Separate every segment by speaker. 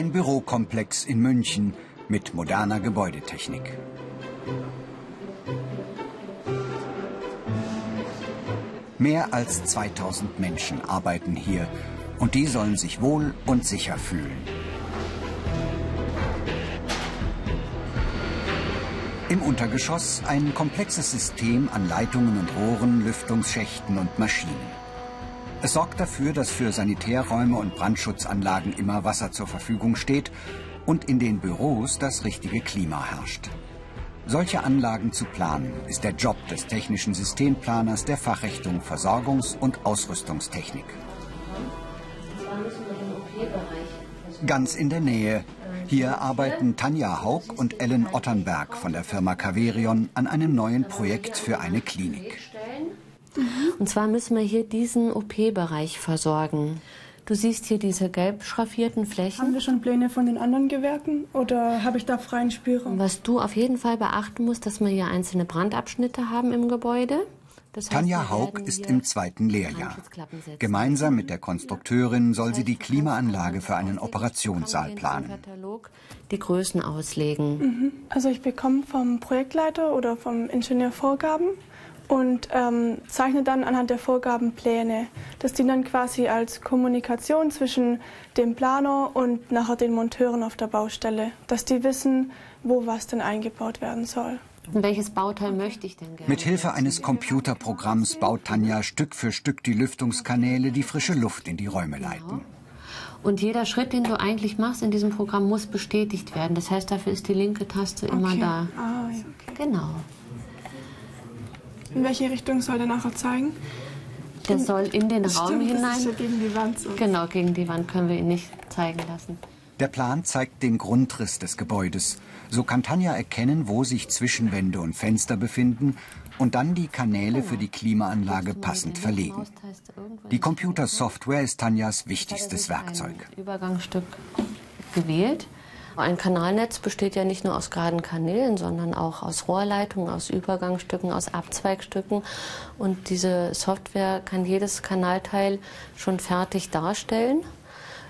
Speaker 1: Ein Bürokomplex in München mit moderner Gebäudetechnik. Mehr als 2000 Menschen arbeiten hier und die sollen sich wohl und sicher fühlen. Im Untergeschoss ein komplexes System an Leitungen und Rohren, Lüftungsschächten und Maschinen. Es sorgt dafür, dass für Sanitärräume und Brandschutzanlagen immer Wasser zur Verfügung steht und in den Büros das richtige Klima herrscht. Solche Anlagen zu planen, ist der Job des technischen Systemplaners der Fachrichtung Versorgungs- und Ausrüstungstechnik. Ganz in der Nähe. Hier arbeiten Tanja Haug und Ellen Otternberg von der Firma Caverion an einem neuen Projekt für eine Klinik.
Speaker 2: Und zwar müssen wir hier diesen OP-Bereich versorgen. Du siehst hier diese gelb schraffierten Flächen.
Speaker 3: Haben wir schon Pläne von den anderen Gewerken oder habe ich da freien Spielraum?
Speaker 2: Was du auf jeden Fall beachten musst, dass wir hier einzelne Brandabschnitte haben im Gebäude.
Speaker 1: Das heißt, Tanja Haug ist im zweiten Lehrjahr. Gemeinsam mit der Konstrukteurin soll sie die Klimaanlage für einen Operationssaal planen.
Speaker 2: Die Größen auslegen.
Speaker 3: Mhm. Also ich bekomme vom Projektleiter oder vom Ingenieur Vorgaben und ähm, zeichne dann anhand der Vorgaben Pläne. Das dient dann quasi als Kommunikation zwischen dem Planer und nachher den Monteuren auf der Baustelle, dass die wissen, wo was denn eingebaut werden soll.
Speaker 2: Und welches Bauteil möchte ich denn gerne?
Speaker 1: Mit Hilfe eines Computerprogramms baut Tanja Stück für Stück die Lüftungskanäle, die frische Luft in die Räume genau. leiten.
Speaker 2: Und jeder Schritt, den du eigentlich machst in diesem Programm, muss bestätigt werden. Das heißt, dafür ist die linke Taste okay. immer da.
Speaker 3: Ah, okay.
Speaker 2: Genau.
Speaker 3: In welche Richtung soll der nachher zeigen?
Speaker 2: Der in, soll in den Raum
Speaker 3: stimmt,
Speaker 2: hinein.
Speaker 3: Das ist ja gegen die Wand. So.
Speaker 2: Genau, gegen die Wand können wir ihn nicht zeigen lassen.
Speaker 1: Der Plan zeigt den Grundriss des Gebäudes. So kann Tanja erkennen, wo sich Zwischenwände und Fenster befinden und dann die Kanäle für die Klimaanlage passend verlegen. Die Computersoftware ist Tanjas wichtigstes Werkzeug.
Speaker 2: Übergangsstück gewählt. Ein Kanalnetz besteht ja nicht nur aus geraden Kanälen, sondern auch aus Rohrleitungen, aus Übergangsstücken, aus Abzweigstücken. Und diese Software kann jedes Kanalteil schon fertig darstellen.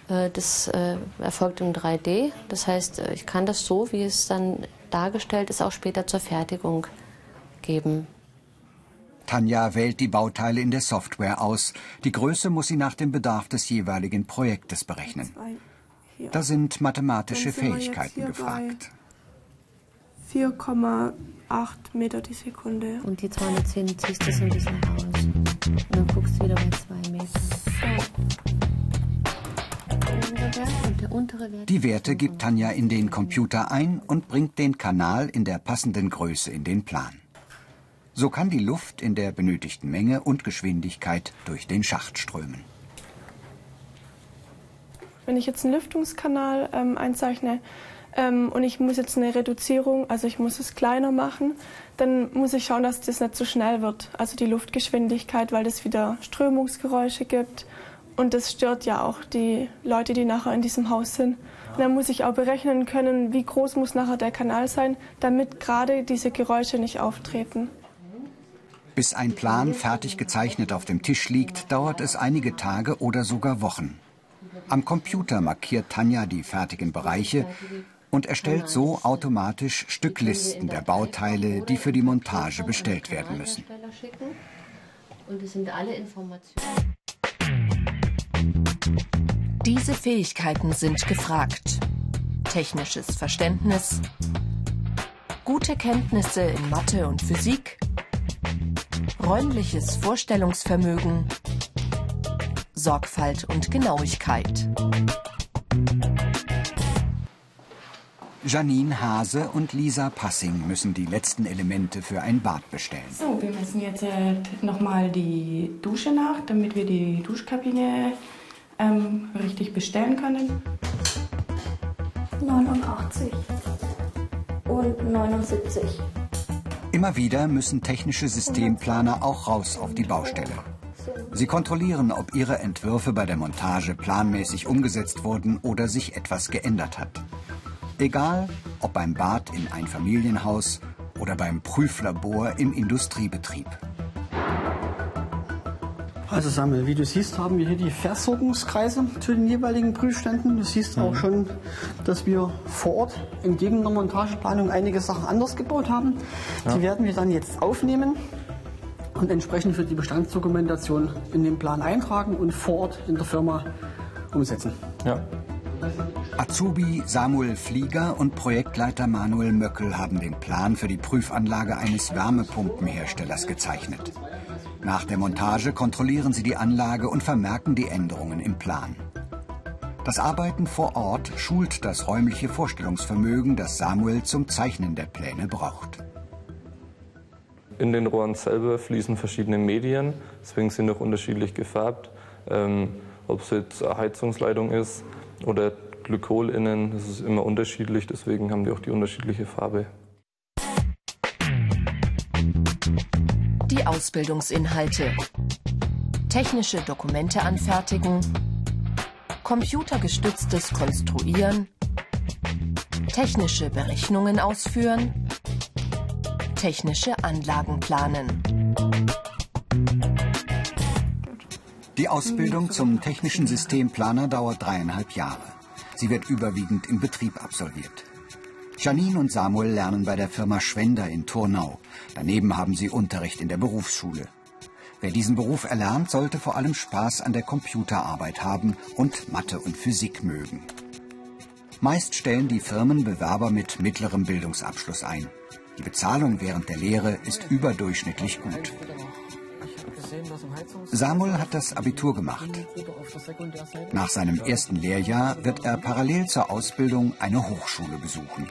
Speaker 2: Äh, das äh, erfolgt im 3D. Das heißt, äh, ich kann das so, wie es dann dargestellt ist, auch später zur Fertigung geben.
Speaker 1: Tanja wählt die Bauteile in der Software aus. Die Größe muss sie nach dem Bedarf des jeweiligen Projektes berechnen. Da sind mathematische Fähigkeiten gefragt.
Speaker 3: 4,8 Meter die Sekunde.
Speaker 2: Und die 210 ziehst du so ein bisschen raus. Und dann guckst du wieder bei 2 Metern.
Speaker 1: Die Werte gibt Tanja in den Computer ein und bringt den Kanal in der passenden Größe in den Plan. So kann die Luft in der benötigten Menge und Geschwindigkeit durch den Schacht strömen.
Speaker 3: Wenn ich jetzt einen Lüftungskanal ähm, einzeichne ähm, und ich muss jetzt eine Reduzierung, also ich muss es kleiner machen, dann muss ich schauen, dass das nicht zu so schnell wird. Also die Luftgeschwindigkeit, weil das wieder Strömungsgeräusche gibt. Und das stört ja auch die Leute, die nachher in diesem Haus sind. Und dann muss ich auch berechnen können, wie groß muss nachher der Kanal sein, damit gerade diese Geräusche nicht auftreten.
Speaker 1: Bis ein Plan fertig gezeichnet auf dem Tisch liegt, dauert es einige Tage oder sogar Wochen. Am Computer markiert Tanja die fertigen Bereiche und erstellt so automatisch Stücklisten der Bauteile, die für die Montage bestellt werden müssen.
Speaker 4: Diese Fähigkeiten sind gefragt. Technisches Verständnis, gute Kenntnisse in Mathe und Physik, räumliches Vorstellungsvermögen Sorgfalt und Genauigkeit.
Speaker 1: Janine Hase und Lisa Passing müssen die letzten Elemente für ein Bad bestellen.
Speaker 5: So, wir messen jetzt äh, nochmal die Dusche nach, damit wir die Duschkabine ähm, richtig bestellen können.
Speaker 6: 89 und 79.
Speaker 1: Immer wieder müssen technische Systemplaner auch raus auf die Baustelle. Sie kontrollieren, ob ihre Entwürfe bei der Montage planmäßig umgesetzt wurden oder sich etwas geändert hat. Egal, ob beim Bad in ein Familienhaus oder beim Prüflabor im Industriebetrieb.
Speaker 7: Also Samuel, wie du siehst, haben wir hier die Versorgungskreise zu den jeweiligen Prüfständen. Du siehst mhm. auch schon, dass wir vor Ort entgegen der Montageplanung einige Sachen anders gebaut haben. Ja. Die werden wir dann jetzt aufnehmen und entsprechend für die Bestandsdokumentation in den Plan eintragen und vor Ort in der Firma umsetzen.
Speaker 1: Ja. Azubi Samuel Flieger und Projektleiter Manuel Möckel haben den Plan für die Prüfanlage eines Wärmepumpenherstellers gezeichnet. Nach der Montage kontrollieren sie die Anlage und vermerken die Änderungen im Plan. Das Arbeiten vor Ort schult das räumliche Vorstellungsvermögen, das Samuel zum Zeichnen der Pläne braucht.
Speaker 8: In den Rohren selber fließen verschiedene Medien, deswegen sind auch unterschiedlich gefärbt. Ähm, ob es jetzt eine Heizungsleitung ist oder Glykol innen, das ist immer unterschiedlich, deswegen haben die auch die unterschiedliche Farbe.
Speaker 4: Die Ausbildungsinhalte. Technische Dokumente anfertigen, computergestütztes Konstruieren, technische Berechnungen ausführen, technische Anlagen planen.
Speaker 1: Die Ausbildung zum technischen Systemplaner dauert dreieinhalb Jahre. Sie wird überwiegend im Betrieb absolviert. Janine und Samuel lernen bei der Firma Schwender in Turnau. Daneben haben sie Unterricht in der Berufsschule. Wer diesen Beruf erlernt, sollte vor allem Spaß an der Computerarbeit haben und Mathe und Physik mögen. Meist stellen die Firmen Bewerber mit mittlerem Bildungsabschluss ein. Die Bezahlung während der Lehre ist überdurchschnittlich gut. Samuel hat das Abitur gemacht. Nach seinem ersten Lehrjahr wird er parallel zur Ausbildung eine Hochschule besuchen.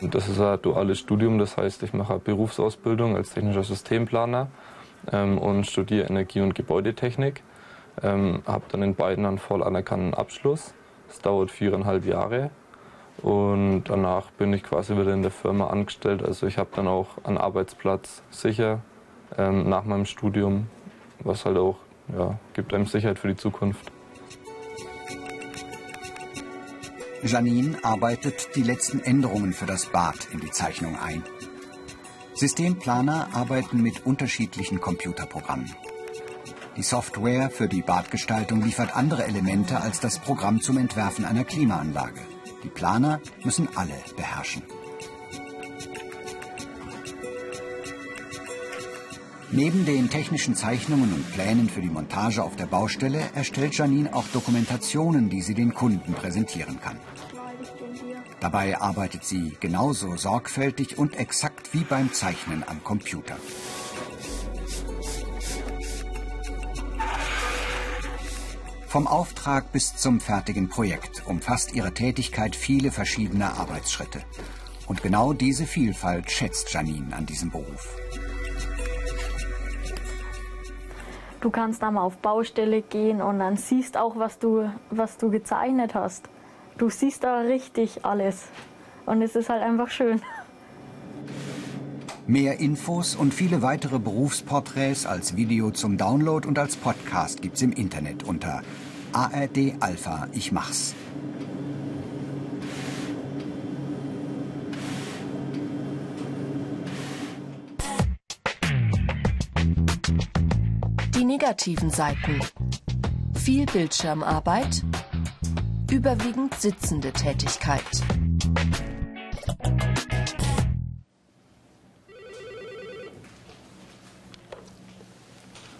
Speaker 8: Das ist ein duales Studium, das heißt, ich mache eine Berufsausbildung als technischer Systemplaner ähm, und studiere Energie- und Gebäudetechnik. Ähm, habe dann in beiden einen voll anerkannten Abschluss. Das dauert viereinhalb Jahre und danach bin ich quasi wieder in der Firma angestellt. Also ich habe dann auch einen Arbeitsplatz sicher ähm, nach meinem Studium, was halt auch ja, gibt einem Sicherheit für die Zukunft.
Speaker 1: Janine arbeitet die letzten Änderungen für das Bad in die Zeichnung ein. Systemplaner arbeiten mit unterschiedlichen Computerprogrammen. Die Software für die Badgestaltung liefert andere Elemente als das Programm zum Entwerfen einer Klimaanlage. Die Planer müssen alle beherrschen. Neben den technischen Zeichnungen und Plänen für die Montage auf der Baustelle erstellt Janine auch Dokumentationen, die sie den Kunden präsentieren kann. Dabei arbeitet sie genauso sorgfältig und exakt wie beim Zeichnen am Computer. Vom Auftrag bis zum fertigen Projekt umfasst ihre Tätigkeit viele verschiedene Arbeitsschritte. Und genau diese Vielfalt schätzt Janine an diesem Beruf.
Speaker 6: Du kannst einmal auf Baustelle gehen und dann siehst auch, was du, was du gezeichnet hast. Du siehst da richtig alles. Und es ist halt einfach schön.
Speaker 1: Mehr Infos und viele weitere Berufsporträts als Video zum Download und als Podcast gibt's im Internet unter ARD Alpha Ich mach's.
Speaker 4: Die negativen Seiten. Viel Bildschirmarbeit, überwiegend sitzende Tätigkeit.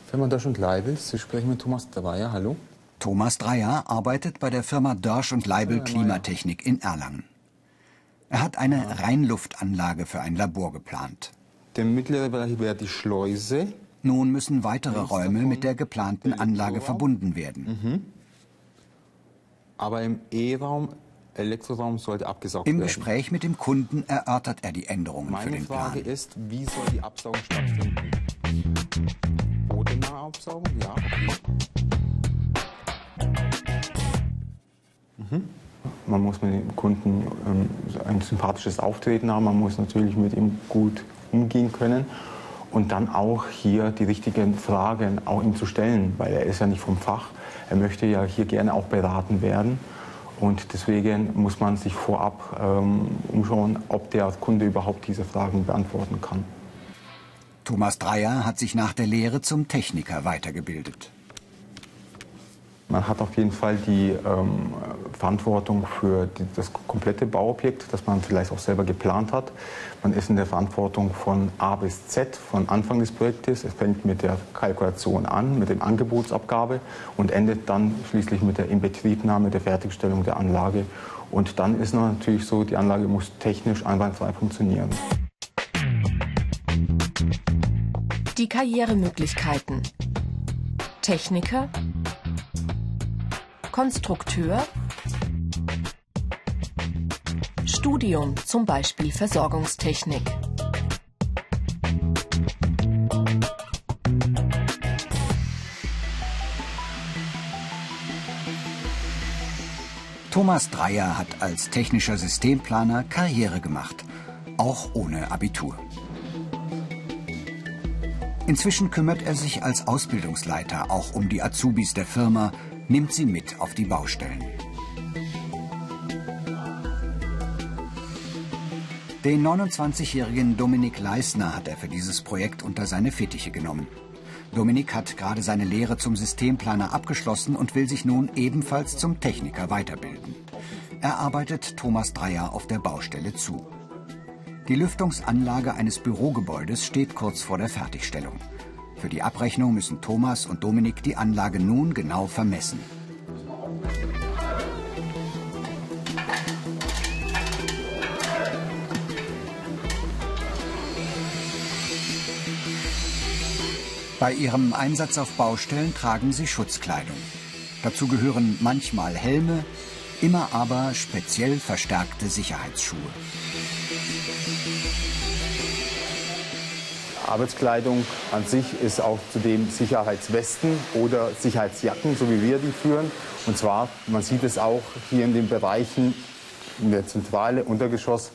Speaker 9: Firma Dörsch und Leibel, Sie sprechen mit Thomas Dreier, hallo.
Speaker 1: Thomas Dreier arbeitet bei der Firma Dörsch und Leibel Klimatechnik in Erlangen. Er hat eine Reinluftanlage für ein Labor geplant.
Speaker 9: Der mittlere Bereich wäre die Schleuse.
Speaker 1: Nun müssen weitere Räume mit der geplanten Anlage verbunden werden. Mhm.
Speaker 9: Aber im E-Raum Elektroraum sollte abgesaugt
Speaker 1: Im
Speaker 9: werden.
Speaker 1: Im Gespräch mit dem Kunden erörtert er die Änderungen
Speaker 9: Meine
Speaker 1: für den
Speaker 9: Plan. Meine
Speaker 1: Frage
Speaker 9: ist, wie soll die Absaugung stattfinden? Bodennahe Absaugung? Ja, okay. Mhm. Man muss mit dem Kunden ähm, ein sympathisches Auftreten haben, man muss natürlich mit ihm gut umgehen können und dann auch hier die richtigen Fragen auch ihm zu stellen, weil er ist ja nicht vom Fach. Er möchte ja hier gerne auch beraten werden und deswegen muss man sich vorab ähm, umschauen, ob der Kunde überhaupt diese Fragen beantworten kann.
Speaker 1: Thomas Dreier hat sich nach der Lehre zum Techniker weitergebildet.
Speaker 9: Man hat auf jeden Fall die ähm, Verantwortung für die, das komplette Bauobjekt, das man vielleicht auch selber geplant hat. Man ist in der Verantwortung von A bis Z, von Anfang des Projektes. Es fängt mit der Kalkulation an, mit der Angebotsabgabe und endet dann schließlich mit der Inbetriebnahme, der Fertigstellung der Anlage. Und dann ist natürlich so, die Anlage muss technisch einwandfrei funktionieren.
Speaker 4: Die Karrieremöglichkeiten. Techniker, Konstrukteur, Studium, zum Beispiel Versorgungstechnik.
Speaker 1: Thomas Dreier hat als technischer Systemplaner Karriere gemacht, auch ohne Abitur. Inzwischen kümmert er sich als Ausbildungsleiter auch um die Azubis der Firma nimmt sie mit auf die Baustellen. Den 29-jährigen Dominik Leisner hat er für dieses Projekt unter seine Fittiche genommen. Dominik hat gerade seine Lehre zum Systemplaner abgeschlossen und will sich nun ebenfalls zum Techniker weiterbilden. Er arbeitet Thomas Dreier auf der Baustelle zu. Die Lüftungsanlage eines Bürogebäudes steht kurz vor der Fertigstellung. Für die Abrechnung müssen Thomas und Dominik die Anlage nun genau vermessen. Bei ihrem Einsatz auf Baustellen tragen sie Schutzkleidung. Dazu gehören manchmal Helme, immer aber speziell verstärkte Sicherheitsschuhe.
Speaker 9: Arbeitskleidung an sich ist auch zudem Sicherheitswesten oder Sicherheitsjacken, so wie wir die führen. Und zwar, man sieht es auch hier in den Bereichen in der Zentrale, Untergeschoss,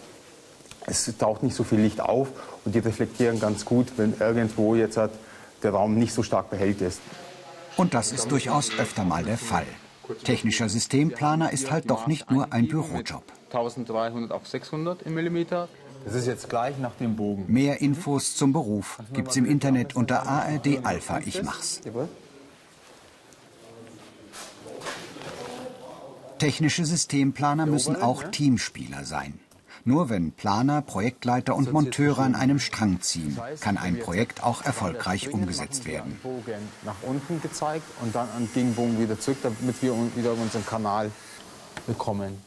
Speaker 9: es taucht nicht so viel Licht auf und die reflektieren ganz gut, wenn irgendwo jetzt halt der Raum nicht so stark behält ist.
Speaker 1: Und das ist durchaus öfter mal der Fall. Technischer Systemplaner ist halt doch nicht nur ein Bürojob.
Speaker 9: 1300 auf 600 Millimeter. Das ist jetzt gleich nach dem Bogen.
Speaker 1: Mehr Infos zum Beruf gibt's im Internet unter ARD Alpha Ich mach's. Technische Systemplaner müssen auch Teamspieler sein. Nur wenn Planer, Projektleiter und Monteure an einem Strang ziehen, kann ein Projekt auch erfolgreich umgesetzt werden.
Speaker 9: Bogen nach unten gezeigt und dann an Gegenbogen wieder zurück, damit wir wieder unseren Kanal bekommen.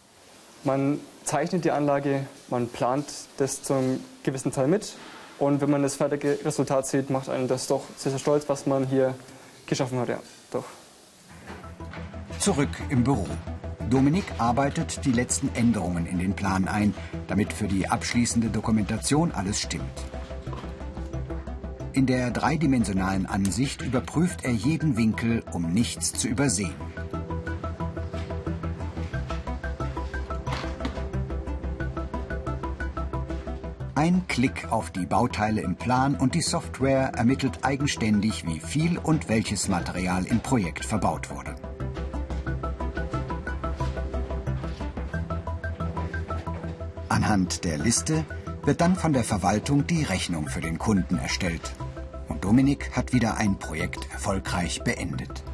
Speaker 10: Man zeichnet die Anlage, man plant das zum gewissen Teil mit. Und wenn man das fertige Resultat sieht, macht einen das doch sehr, sehr stolz, was man hier geschaffen hat. Ja, doch.
Speaker 1: Zurück im Büro. Dominik arbeitet die letzten Änderungen in den Plan ein, damit für die abschließende Dokumentation alles stimmt. In der dreidimensionalen Ansicht überprüft er jeden Winkel, um nichts zu übersehen. Ein Klick auf die Bauteile im Plan und die Software ermittelt eigenständig, wie viel und welches Material im Projekt verbaut wurde. Anhand der Liste wird dann von der Verwaltung die Rechnung für den Kunden erstellt. Und Dominik hat wieder ein Projekt erfolgreich beendet.